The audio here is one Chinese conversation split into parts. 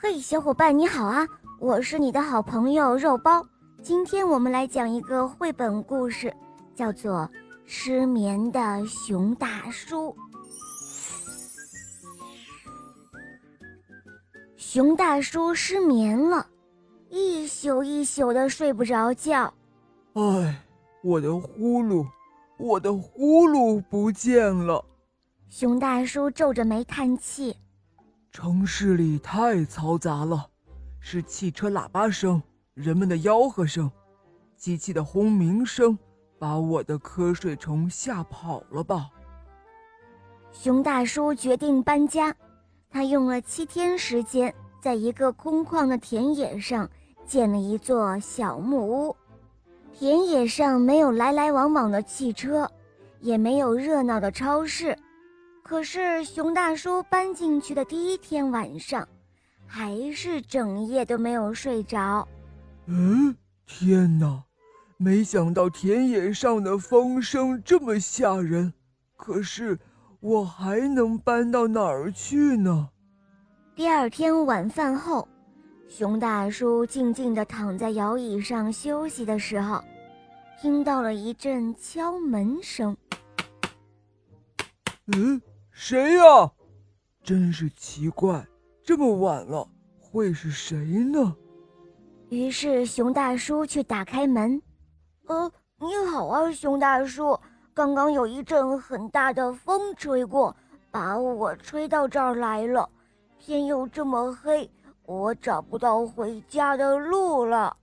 嘿，小伙伴你好啊！我是你的好朋友肉包。今天我们来讲一个绘本故事，叫做《失眠的熊大叔》。熊大叔失眠了，一宿一宿的睡不着觉。唉，我的呼噜，我的呼噜不见了。熊大叔皱着眉叹气。城市里太嘈杂了，是汽车喇叭声、人们的吆喝声、机器的轰鸣声，把我的瞌睡虫吓跑了吧？熊大叔决定搬家，他用了七天时间，在一个空旷的田野上建了一座小木屋。田野上没有来来往往的汽车，也没有热闹的超市。可是熊大叔搬进去的第一天晚上，还是整夜都没有睡着。嗯，天哪！没想到田野上的风声这么吓人。可是我还能搬到哪儿去呢？第二天晚饭后，熊大叔静静地躺在摇椅上休息的时候，听到了一阵敲门声。嗯。谁呀？真是奇怪，这么晚了，会是谁呢？于是熊大叔去打开门。呃，你好啊，熊大叔。刚刚有一阵很大的风吹过，把我吹到这儿来了。天又这么黑，我找不到回家的路了。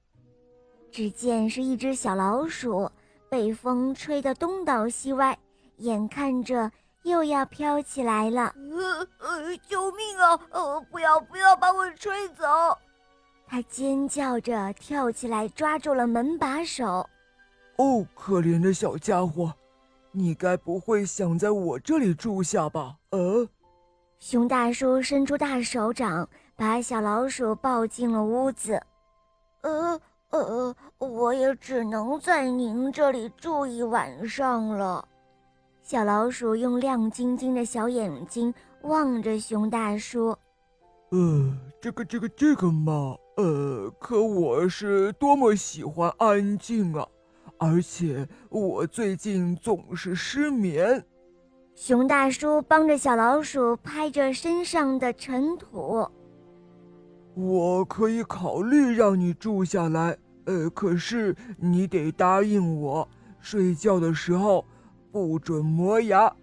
只见是一只小老鼠，被风吹得东倒西歪，眼看着。又要飘起来了！呃呃，救命啊！呃，不要不要把我吹走！他尖叫着跳起来，抓住了门把手。哦，可怜的小家伙，你该不会想在我这里住下吧？呃，熊大叔伸出大手掌，把小老鼠抱进了屋子。呃呃，我也只能在您这里住一晚上了。小老鼠用亮晶晶的小眼睛望着熊大叔。呃，这个这个这个嘛，呃，可我是多么喜欢安静啊！而且我最近总是失眠。熊大叔帮着小老鼠拍着身上的尘土。我可以考虑让你住下来，呃，可是你得答应我，睡觉的时候。不准磨牙，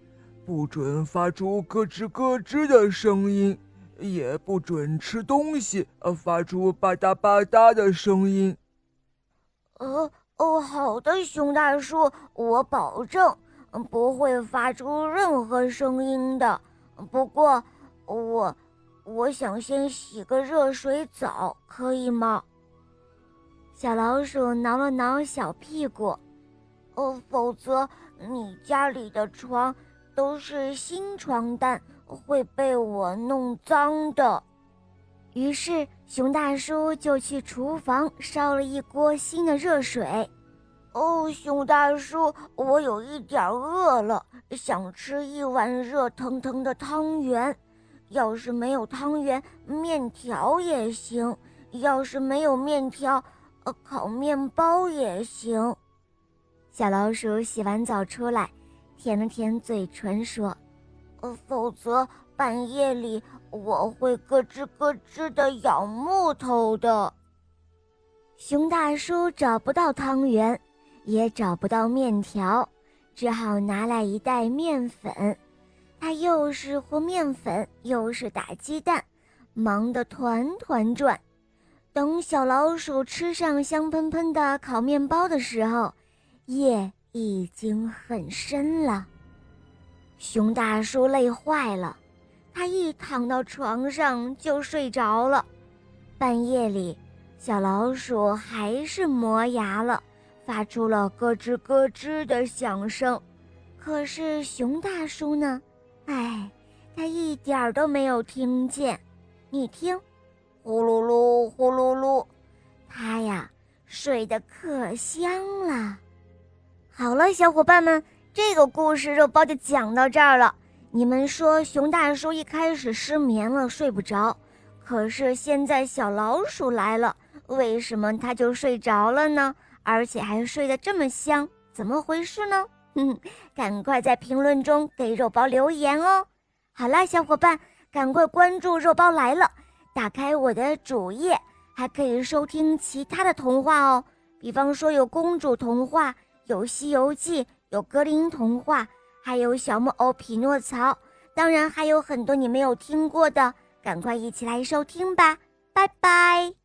不准发出咯吱咯吱的声音，也不准吃东西，呃，发出吧嗒吧嗒的声音。呃哦，好的，熊大叔，我保证不会发出任何声音的。不过，我我想先洗个热水澡，可以吗？小老鼠挠了挠小屁股，哦，否则。你家里的床都是新床单，会被我弄脏的。于是熊大叔就去厨房烧了一锅新的热水。哦，熊大叔，我有一点饿了，想吃一碗热腾腾的汤圆。要是没有汤圆，面条也行；要是没有面条，呃，烤面包也行。小老鼠洗完澡出来，舔了舔嘴唇，说：“呃，否则半夜里我会咯吱咯吱的咬木头的。”熊大叔找不到汤圆，也找不到面条，只好拿来一袋面粉。他又是和面粉，又是打鸡蛋，忙得团团转。等小老鼠吃上香喷喷的烤面包的时候，夜已经很深了，熊大叔累坏了，他一躺到床上就睡着了。半夜里，小老鼠还是磨牙了，发出了咯吱咯吱的响声。可是熊大叔呢？哎，他一点儿都没有听见。你听，呼噜噜，呼噜噜，他呀，睡得可香了。好了，小伙伴们，这个故事肉包就讲到这儿了。你们说熊大叔一开始失眠了，睡不着，可是现在小老鼠来了，为什么它就睡着了呢？而且还睡得这么香，怎么回事呢？哼，赶快在评论中给肉包留言哦！好啦，小伙伴，赶快关注肉包来了，打开我的主页，还可以收听其他的童话哦。比方说有公主童话，有西游记，有格林童话，还有小木偶匹诺曹，当然还有很多你没有听过的，赶快一起来收听吧！拜拜。